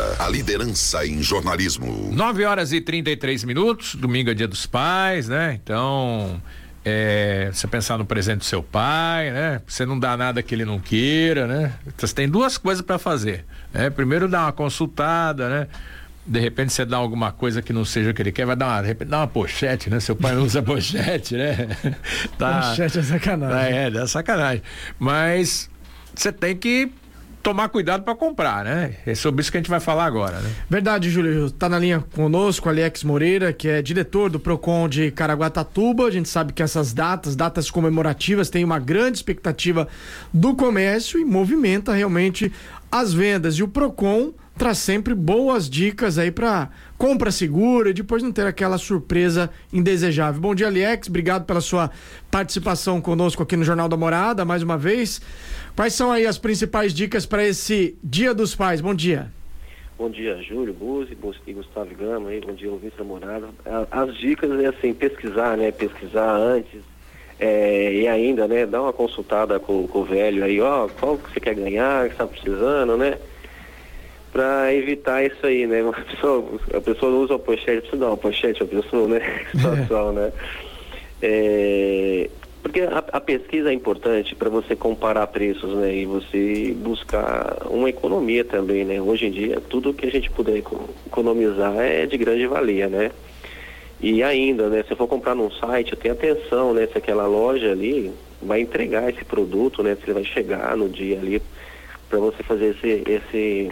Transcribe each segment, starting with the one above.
Morada, a liderança em jornalismo. 9 horas e 33 minutos, domingo é dia dos pais, né? Então, é, você pensar no presente do seu pai, né? Você não dá nada que ele não queira, né? Então, você tem duas coisas para fazer, né? Primeiro dar uma consultada, né? De repente você dá alguma coisa que não seja o que ele quer, vai dar uma, de repente dá uma pochete, né? Seu pai não usa pochete, né? Tá, pochete é sacanagem. Tá, é, é sacanagem. Mas você tem que tomar cuidado para comprar, né? É sobre isso que a gente vai falar agora, né? Verdade, Júlio. Está na linha conosco Alex Moreira, que é diretor do Procon de Caraguatatuba. A gente sabe que essas datas, datas comemorativas, têm uma grande expectativa do comércio e movimenta realmente as vendas. E o Procon traz sempre boas dicas aí para compra segura e depois não ter aquela surpresa indesejável. Bom dia, Alex. Obrigado pela sua participação conosco aqui no Jornal da Morada, mais uma vez. Quais são aí as principais dicas para esse Dia dos Pais? Bom dia. Bom dia, Júlio Buzzi, e Gustavo Gama, aí, bom dia, ouvinte da morada. As dicas é assim, pesquisar, né? Pesquisar antes, é, e ainda, né, dar uma consultada com, com o velho aí, ó, qual que você quer ganhar, que está precisando, né? Para evitar isso aí, né? Uma pessoa, a pessoa não usa a pochete, precisa dar uma pochete a pessoa, né? Situação, né? É, porque a, a, pesquisa é importante para você comparar preços, né? E você buscar uma economia também, né? Hoje em dia, tudo que a gente puder economizar é de grande valia, né? E ainda, né? Se for comprar num site, tenha atenção, né? Se aquela loja ali vai entregar esse produto, né? Se ele vai chegar no dia ali para você fazer esse, esse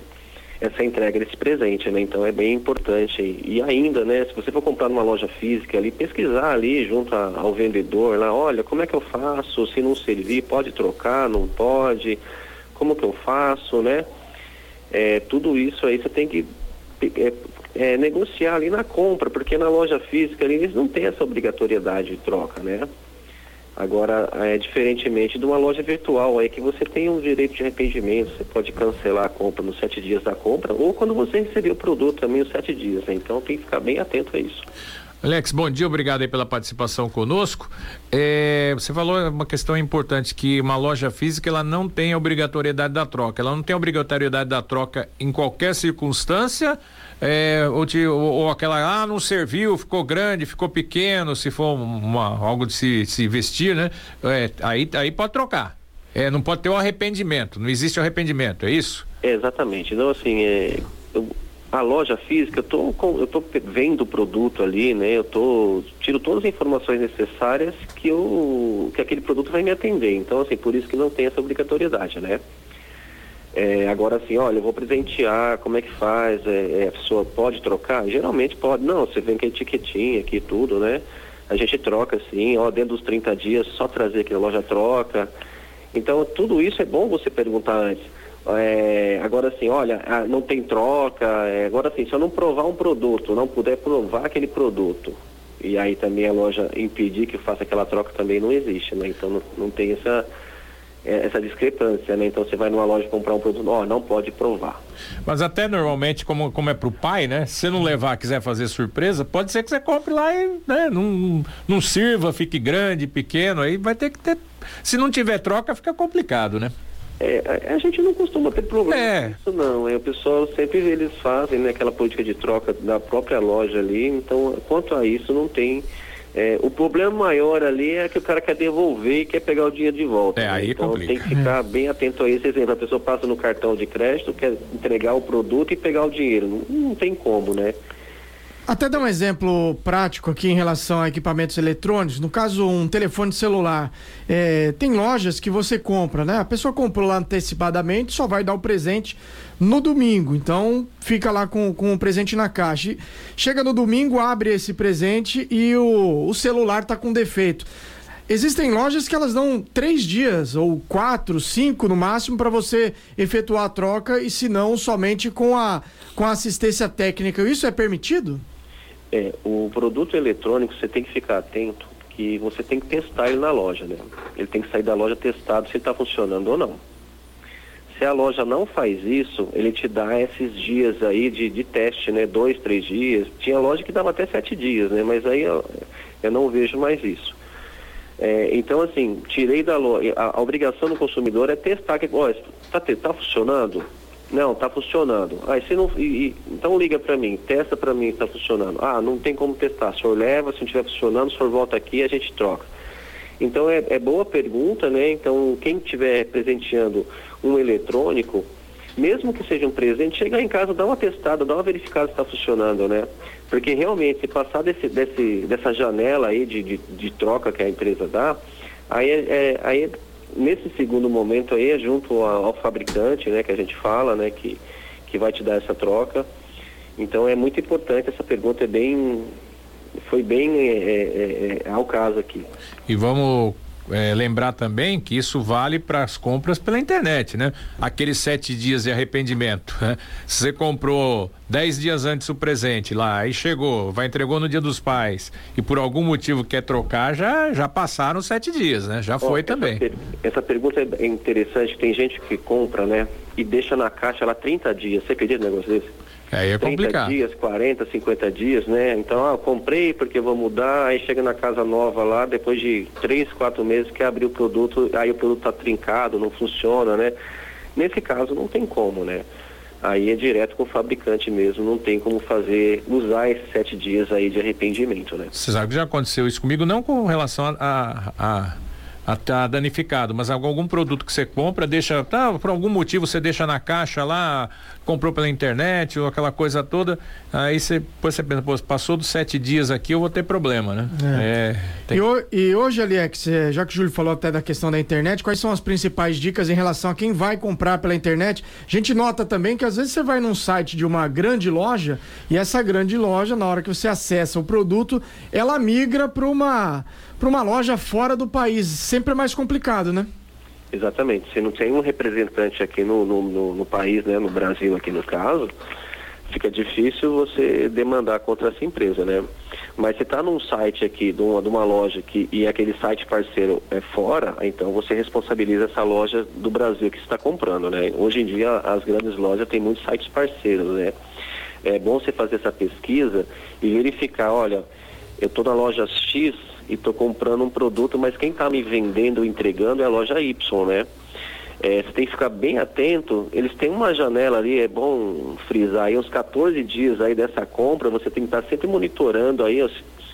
essa entrega desse presente, né? Então é bem importante. E ainda, né, se você for comprar numa loja física ali, pesquisar ali junto ao vendedor lá, olha, como é que eu faço? Se não servir, pode trocar, não pode? Como que eu faço, né? É, tudo isso aí você tem que é, é, negociar ali na compra, porque na loja física ali, eles não têm essa obrigatoriedade de troca, né? Agora, é diferentemente de uma loja virtual, aí que você tem um direito de arrependimento, você pode cancelar a compra nos sete dias da compra, ou quando você receber o produto também os sete dias, né? Então tem que ficar bem atento a isso. Alex, bom dia, obrigado aí pela participação conosco. É, você falou uma questão importante que uma loja física ela não tem obrigatoriedade da troca, ela não tem obrigatoriedade da troca em qualquer circunstância é, ou, ou, ou, aquela, ah, não serviu, ficou grande, ficou pequeno, se for uma, algo de se, se vestir, né? É, aí, aí pode trocar. É, não pode ter o um arrependimento, não existe arrependimento, é isso? É, exatamente. Então, assim, é, eu, a loja física, eu tô, com, eu tô vendo o produto ali, né? Eu tô, tiro todas as informações necessárias que, eu, que aquele produto vai me atender. Então, assim, por isso que não tem essa obrigatoriedade, né? É, agora assim, olha, eu vou presentear, como é que faz? É, é, a pessoa pode trocar? Geralmente pode, não, você vem com a etiquetinha aqui tudo, né? A gente troca assim, ó, dentro dos 30 dias, só trazer aqui a loja troca. Então, tudo isso é bom você perguntar antes. É, agora assim, olha, não tem troca, é, agora assim, se eu não provar um produto, não puder provar aquele produto, e aí também a loja impedir que faça aquela troca também não existe, né? Então não, não tem essa essa discrepância, né? Então você vai numa loja comprar um produto, ó, não pode provar. Mas até normalmente, como, como é pro pai, né? Se você não levar, quiser fazer surpresa, pode ser que você compre lá e, né? Não, não sirva, fique grande, pequeno, aí vai ter que ter. Se não tiver troca, fica complicado, né? É, a, a, gente não costuma ter problema é. com isso não, é, o pessoal sempre eles fazem né, aquela política de troca da própria loja ali, então quanto a isso não tem é, o problema maior ali é que o cara quer devolver e quer pegar o dinheiro de volta. É, né? aí então complica. tem que ficar bem atento a esse exemplo. A pessoa passa no cartão de crédito, quer entregar o produto e pegar o dinheiro. Não, não tem como, né? Até dar um exemplo prático aqui em relação a equipamentos eletrônicos. No caso, um telefone celular. É, tem lojas que você compra, né? A pessoa comprou lá antecipadamente, só vai dar o presente no domingo. Então, fica lá com, com o presente na caixa. Chega no domingo, abre esse presente e o, o celular está com defeito. Existem lojas que elas dão três dias, ou quatro, cinco no máximo, para você efetuar a troca, e se não, somente com a, com a assistência técnica. Isso é permitido? É, o produto eletrônico você tem que ficar atento que você tem que testar ele na loja, né? Ele tem que sair da loja testado se está funcionando ou não. Se a loja não faz isso, ele te dá esses dias aí de, de teste, né? Dois, três dias. Tinha loja que dava até sete dias, né? Mas aí eu, eu não vejo mais isso. É, então, assim, tirei da loja. A, a, obrigação do consumidor é testar que, está tá funcionando? Não, tá funcionando. Aí você não. E, então liga para mim, testa para mim se tá funcionando. Ah, não tem como testar. O senhor leva, se não estiver funcionando, o senhor volta aqui a gente troca. Então é, é boa pergunta, né? Então quem estiver presenteando um eletrônico, mesmo que seja um presente, chegar em casa, dá uma testada, dá uma verificada se está funcionando, né? Porque realmente, se passar desse, desse, dessa janela aí de, de, de troca que a empresa dá, aí, é, é aí é, nesse segundo momento aí é junto ao, fabricante, né, que a gente fala, né, que, que vai te dar essa troca. Então é muito importante, essa pergunta é bem, foi bem é, é, é ao caso aqui. E vamos é, lembrar também que isso vale para as compras pela internet, né? Aqueles sete dias de arrependimento. Né? Se você comprou dez dias antes o presente lá, aí chegou, vai entregou no dia dos pais e por algum motivo quer trocar, já já passaram sete dias, né? Já foi também. Per essa pergunta é interessante. Tem gente que compra, né? E deixa na caixa lá 30 dias. Você acredita um negócio desse? Aí é 30 complicado. dias, 40, 50 dias, né? Então, ah, comprei porque vou mudar, aí chega na casa nova lá, depois de 3, 4 meses que abrir o produto, aí o produto tá trincado, não funciona, né? Nesse caso não tem como, né? Aí é direto com o fabricante mesmo, não tem como fazer, usar esses sete dias aí de arrependimento, né? Você sabe que já aconteceu isso comigo, não com relação a, a, a tá danificado, mas algum produto que você compra, deixa, tá, por algum motivo você deixa na caixa lá, comprou pela internet ou aquela coisa toda, aí você, você pensa, pô, passou dos sete dias aqui, eu vou ter problema, né? É. É, e, o, e, hoje, Alex, é, já que o Júlio falou até da questão da internet, quais são as principais dicas em relação a quem vai comprar pela internet? A gente nota também que às vezes você vai num site de uma grande loja e essa grande loja, na hora que você acessa o produto, ela migra para uma para uma loja fora do país. Sempre é mais complicado, né? Exatamente. Se não tem um representante aqui no, no, no, no país, né, no Brasil aqui no caso, fica difícil você demandar contra essa empresa, né? Mas se está num site aqui, de uma, de uma loja que, e aquele site parceiro é fora, então você responsabiliza essa loja do Brasil que está comprando, né? Hoje em dia as grandes lojas têm muitos sites parceiros, né? É bom você fazer essa pesquisa e verificar, olha, eu estou na loja X, e estou comprando um produto, mas quem está me vendendo, entregando é a loja Y, né? É, você tem que ficar bem atento. Eles têm uma janela ali, é bom frisar aí, uns 14 dias aí dessa compra, você tem que estar tá sempre monitorando aí,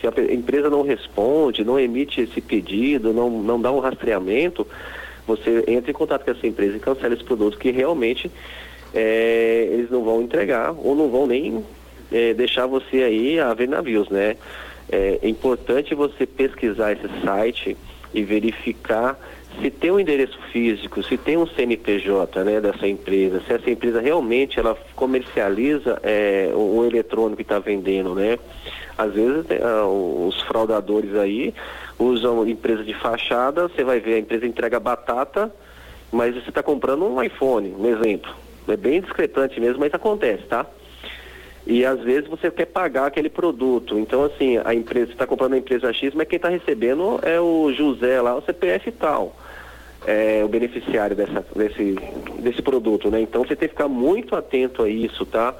se a empresa não responde, não emite esse pedido, não, não dá um rastreamento, você entra em contato com essa empresa e cancela esse produto que realmente é, eles não vão entregar ou não vão nem é, deixar você aí a ver navios, né? É, é importante você pesquisar esse site e verificar se tem um endereço físico, se tem um CNPJ né, dessa empresa, se essa empresa realmente ela comercializa é, o, o eletrônico que está vendendo, né? Às vezes é, os fraudadores aí usam empresa de fachada, você vai ver a empresa entrega batata, mas você está comprando um iPhone, um exemplo. É bem discrepante mesmo, mas acontece, tá? E às vezes você quer pagar aquele produto. Então, assim, a empresa está comprando a empresa X, mas quem está recebendo é o José lá, o CPF tal. É, o beneficiário dessa, desse, desse produto, né? Então você tem que ficar muito atento a isso, tá?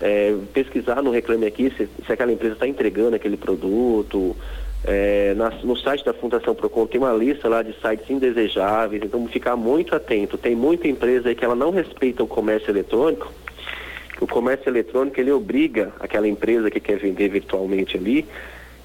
É, pesquisar no Reclame Aqui se, se aquela empresa está entregando aquele produto. É, na, no site da Fundação Procon tem uma lista lá de sites indesejáveis, então ficar muito atento. Tem muita empresa aí que ela não respeita o comércio eletrônico comércio eletrônico ele obriga aquela empresa que quer vender virtualmente ali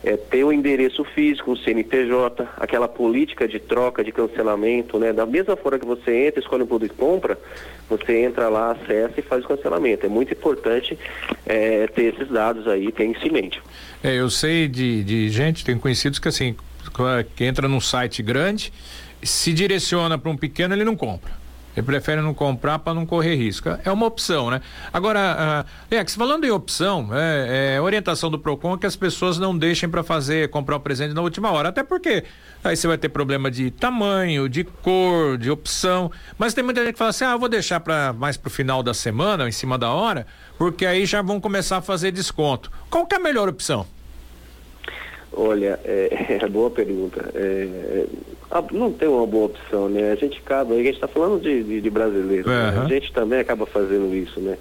é, ter o um endereço físico, um CNPJ, aquela política de troca, de cancelamento, né? Da mesma forma que você entra, escolhe um produto e compra, você entra lá, acessa e faz o cancelamento. É muito importante é, ter esses dados aí, ter em mente. É, eu sei de, de gente, tem conhecidos que assim, que entra num site grande, se direciona para um pequeno, ele não compra. Ele prefere não comprar para não correr risco. É uma opção, né? Agora, uh, Lex, falando em opção, é, é, orientação do PROCON é que as pessoas não deixem para fazer, comprar o presente na última hora. Até porque aí você vai ter problema de tamanho, de cor, de opção. Mas tem muita gente que fala assim: ah, eu vou deixar para mais pro final da semana, em cima da hora, porque aí já vão começar a fazer desconto. Qual que é a melhor opção? Olha, é, é boa pergunta. É, não tem uma boa opção, né? A gente acaba, a gente está falando de, de, de brasileiro, uhum. né? a gente também acaba fazendo isso, né?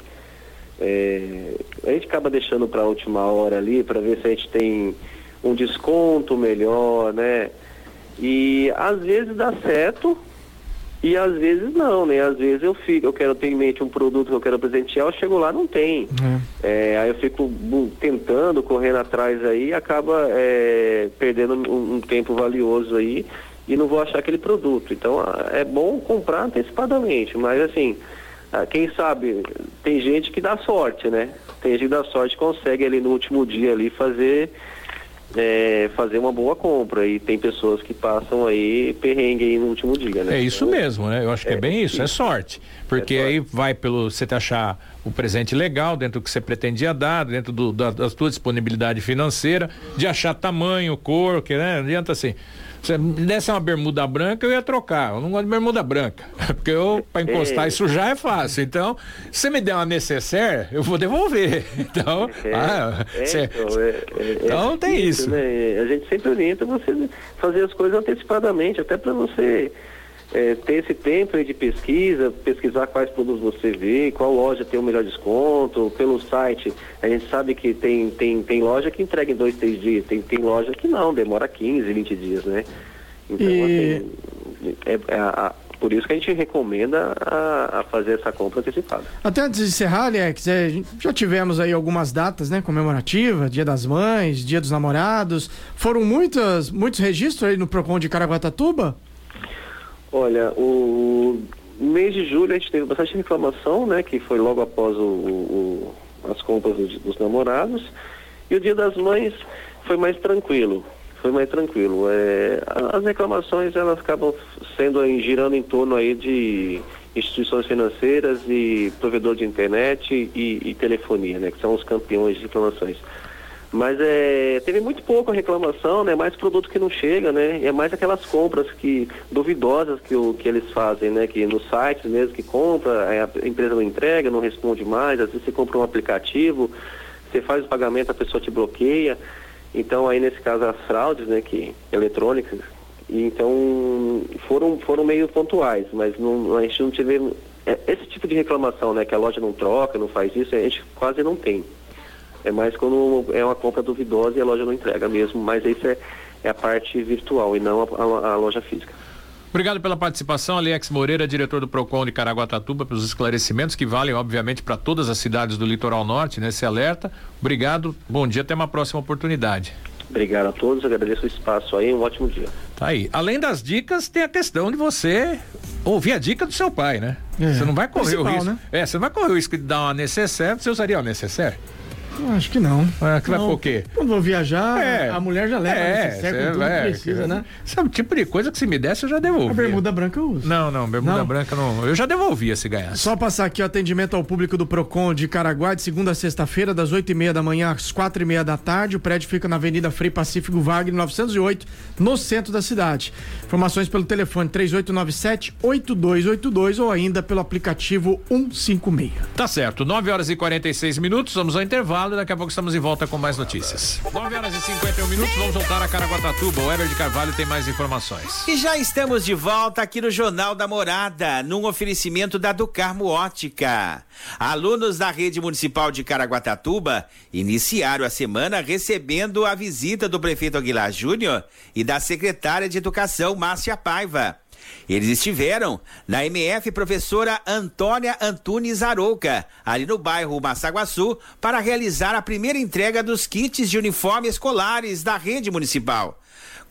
É, a gente acaba deixando para a última hora ali para ver se a gente tem um desconto melhor, né? E às vezes dá certo, E às vezes não, né? Às vezes eu fico, eu quero ter em mente um produto que eu quero presentear, eu chego lá não tem. É. É, aí eu fico tentando, correndo atrás aí, acaba é, perdendo um, um, tempo valioso aí e não vou achar aquele produto. Então é bom comprar antecipadamente, mas assim, quem sabe, tem gente que dá sorte, né? Tem gente que dá sorte consegue ali no último dia ali fazer é, fazer uma boa compra. E tem pessoas que passam aí perrengue aí no último dia, né? É isso então, mesmo, né? Eu acho que é, é bem isso, é sorte. Porque é aí vai pelo você achar o presente legal dentro do que você pretendia dar, dentro do, da, da sua disponibilidade financeira, de achar tamanho, cor, que né? Não adianta assim. Se me desse uma bermuda branca, eu ia trocar. Eu não gosto de bermuda branca. Porque eu, para encostar é. e sujar é fácil. Então, se você me der uma necessaire, eu vou devolver. Então, é, ah, é, cê, então, é, é, então tem isso. Né? A gente sempre orienta você fazer as coisas antecipadamente, até para você é, ter esse tempo de pesquisa, pesquisar quais produtos você vê, qual loja tem o melhor desconto, pelo site. A gente sabe que tem, tem, tem loja que entrega em dois, três dias, tem, tem loja que não, demora 15, 20 dias, né? Então, e... assim, é, é a, por isso que a gente recomenda a, a, fazer essa compra antecipada. Até antes de encerrar, Alex, é, já tivemos aí algumas datas, né, comemorativa, Dia das Mães, Dia dos Namorados. Foram muitas, muitos registros aí no Procon de Caraguatatuba? Olha, o mês de julho a gente teve bastante reclamação, né? Que foi logo após o, o, as compras dos, dos, namorados. E o dia das mães foi mais tranquilo. Foi mais tranquilo. É, as reclamações elas acabam sendo girando em torno aí de instituições financeiras e provedor de internet e, e telefonia, né? Que são os campeões de reclamações. Mas é, teve muito pouca reclamação, né? Mais produto que não chega, né? É mais aquelas compras que duvidosas que, o, que eles fazem, né? Que nos sites mesmo que compra, a empresa não entrega, não responde mais, às vezes você compra um aplicativo, você faz o pagamento, a pessoa te bloqueia. Então aí nesse caso as fraudes, né? Que eletrônicas, e então foram foram meio pontuais, mas não, a gente não teve é, esse tipo de reclamação, né? Que a loja não troca, não faz isso, a gente quase não tem. É mais quando é uma compra duvidosa e a loja não entrega mesmo, mas isso é, é a parte virtual e não a, a, a loja física. Obrigado pela participação, Alex Moreira, diretor do PROCON de Caraguatatuba, pelos esclarecimentos que valem, obviamente, para todas as cidades do litoral norte, nesse alerta. Obrigado, bom dia, até uma próxima oportunidade. Obrigado a todos, agradeço o espaço aí, um ótimo dia. Tá aí. Além das dicas, tem a questão de você ouvir a dica do seu pai, né? É, você não vai correr o risco. Né? É, você não vai correr o risco de dar uma necessaire, você usaria uma necessaire? Acho que não. É, que não. vai por quê? Quando vou viajar, é. a mulher já leva é, cê, com tudo que precisa, né? Sabe, tipo de coisa que se me desse eu já devolvi. A bermuda branca eu uso. Não, não, bermuda não. branca não. Eu já devolvia se ganhasse. Só passar aqui o atendimento ao público do Procon de Caraguá, de segunda a sexta-feira, das oito e meia da manhã às quatro e meia da tarde. O prédio fica na Avenida Frei Pacífico Wagner, 908, no centro da cidade. Informações pelo telefone 3897 8282 ou ainda pelo aplicativo 156. Tá certo, 9 horas e 46 minutos, vamos ao intervalo e daqui a pouco estamos em volta com mais notícias. 9 horas e 51 minutos, vamos voltar a Caraguatatuba. O Ever de Carvalho tem mais informações. E já estamos de volta aqui no Jornal da Morada, num oferecimento da Ducarmo Ótica. Alunos da rede municipal de Caraguatatuba iniciaram a semana recebendo a visita do prefeito Aguilar Júnior e da secretária de Educação, Márcia Paiva. Eles estiveram na MF professora Antônia Antunes Arouca, ali no bairro Massaguaçu, para realizar a primeira entrega dos kits de uniforme escolares da rede municipal.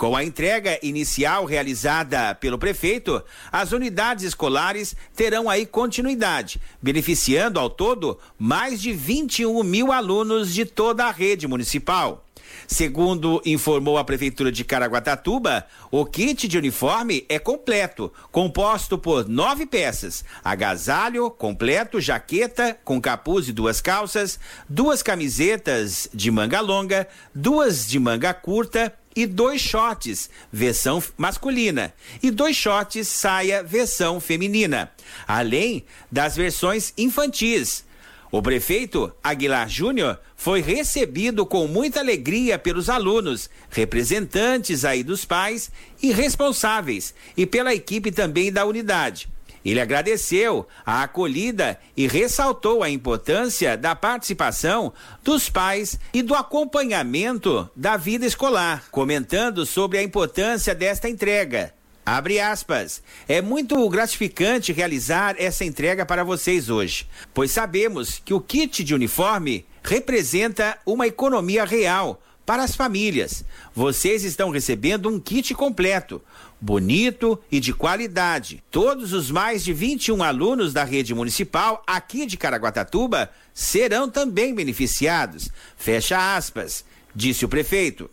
Com a entrega inicial realizada pelo prefeito, as unidades escolares terão aí continuidade, beneficiando ao todo mais de 21 mil alunos de toda a rede municipal. Segundo informou a Prefeitura de Caraguatatuba, o kit de uniforme é completo, composto por nove peças: agasalho completo, jaqueta com capuz e duas calças, duas camisetas de manga longa, duas de manga curta e dois shorts, versão masculina, e dois shorts saia, versão feminina, além das versões infantis. O prefeito Aguilar Júnior foi recebido com muita alegria pelos alunos, representantes aí dos pais e responsáveis e pela equipe também da unidade. Ele agradeceu a acolhida e ressaltou a importância da participação dos pais e do acompanhamento da vida escolar, comentando sobre a importância desta entrega. Abre aspas. É muito gratificante realizar essa entrega para vocês hoje, pois sabemos que o kit de uniforme representa uma economia real para as famílias. Vocês estão recebendo um kit completo, bonito e de qualidade. Todos os mais de 21 alunos da rede municipal aqui de Caraguatatuba serão também beneficiados. Fecha aspas, disse o prefeito.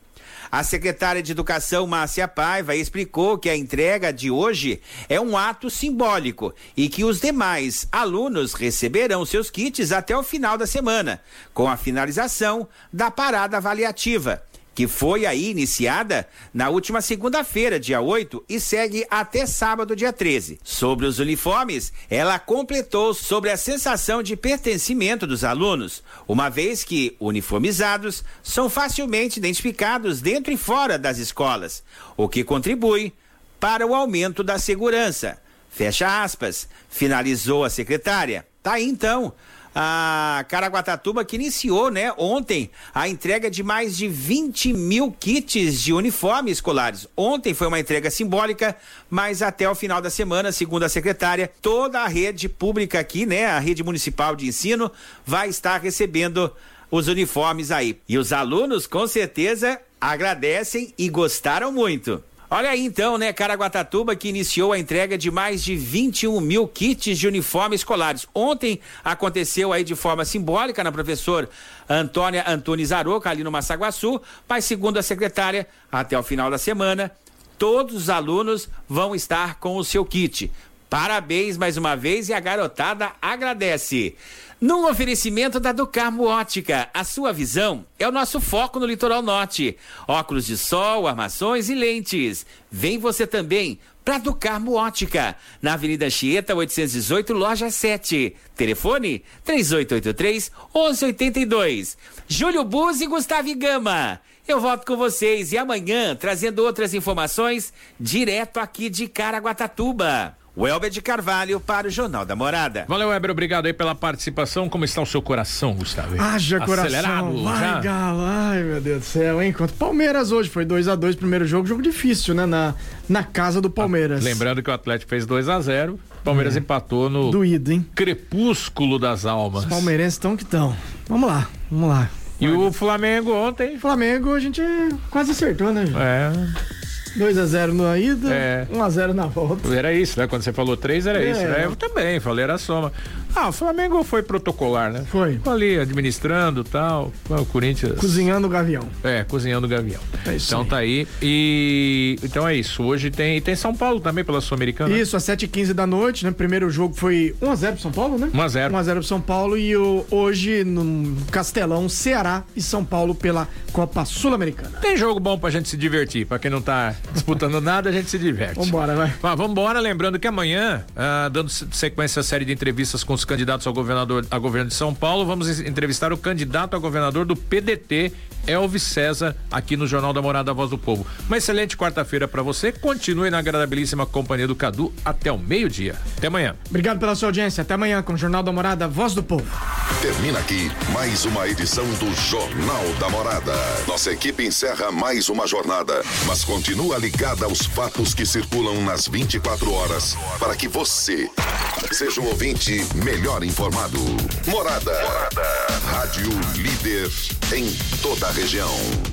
A secretária de Educação, Márcia Paiva, explicou que a entrega de hoje é um ato simbólico e que os demais alunos receberão seus kits até o final da semana, com a finalização da parada avaliativa que foi aí iniciada na última segunda-feira, dia 8, e segue até sábado, dia 13. Sobre os uniformes, ela completou sobre a sensação de pertencimento dos alunos, uma vez que, uniformizados, são facilmente identificados dentro e fora das escolas, o que contribui para o aumento da segurança. Fecha aspas, finalizou a secretária. Tá aí então a Caraguatatuba que iniciou, né, ontem a entrega de mais de 20 mil kits de uniformes escolares. Ontem foi uma entrega simbólica, mas até o final da semana, segundo a secretária, toda a rede pública aqui, né, a rede municipal de ensino, vai estar recebendo os uniformes aí. E os alunos, com certeza, agradecem e gostaram muito. Olha aí então, né, Caraguatatuba que iniciou a entrega de mais de 21 mil kits de uniformes escolares. Ontem aconteceu aí de forma simbólica na professora Antônia Antunes Aroca, ali no Massaguaçu, mas segundo a secretária, até o final da semana, todos os alunos vão estar com o seu kit. Parabéns mais uma vez e a garotada agradece. Num oferecimento da Ducarmo Ótica, a sua visão é o nosso foco no litoral norte. Óculos de sol, armações e lentes. Vem você também para Ducarmo Ótica, na Avenida Chieta 818, loja 7. Telefone 3883 1182. Júlio Buzzi e Gustavo Gama. Eu volto com vocês e amanhã trazendo outras informações direto aqui de Caraguatatuba. Welber de Carvalho para o Jornal da Morada. Valeu, Welber, obrigado aí pela participação. Como está o seu coração, Gustavo? Haja coração. Acelerado, vai, já? Galo. Ai, meu Deus do céu, hein? Quanto Palmeiras hoje foi 2 a 2 primeiro jogo, jogo difícil, né? Na, na casa do Palmeiras. Lembrando que o Atlético fez 2 a 0 Palmeiras é. empatou no Doído, hein? crepúsculo das almas. Os palmeirenses estão que estão. Vamos lá, vamos lá. E o Flamengo ontem? Flamengo a gente quase acertou, né? É. 2x0 na ida, é. 1x0 na volta. Era isso, né? Quando você falou 3, era é. isso, né? Eu também falei, era soma. Ah, o Flamengo foi protocolar, né? Foi. Ali administrando tal. O Corinthians. Cozinhando o gavião. É, cozinhando o gavião. É isso então aí. tá aí. E. Então é isso. Hoje tem. tem São Paulo também pela Sul-Americana. Isso, às 7h15 da noite, né? Primeiro jogo foi 1x0 pro São Paulo, né? 1x0. 1x0 pro São Paulo e o, hoje no Castelão, Ceará e São Paulo pela Copa Sul-Americana. Tem jogo bom pra gente se divertir. Pra quem não tá disputando nada, a gente se diverte. Vambora, vai. Ah, vambora, lembrando que amanhã, ah, dando sequência à série de entrevistas com os candidatos ao governador a governo de São Paulo, vamos entrevistar o candidato a governador do PDT, Elvis César, aqui no Jornal da Morada Voz do Povo. Uma excelente quarta-feira para você. Continue na agradabilíssima companhia do Cadu até o meio-dia. Até amanhã. Obrigado pela sua audiência. Até amanhã com o Jornal da Morada Voz do Povo. Termina aqui mais uma edição do Jornal da Morada. Nossa equipe encerra mais uma jornada, mas continua ligada aos fatos que circulam nas 24 horas para que você seja um ouvinte melhor informado. Morada. Morada. Rádio líder em toda a região.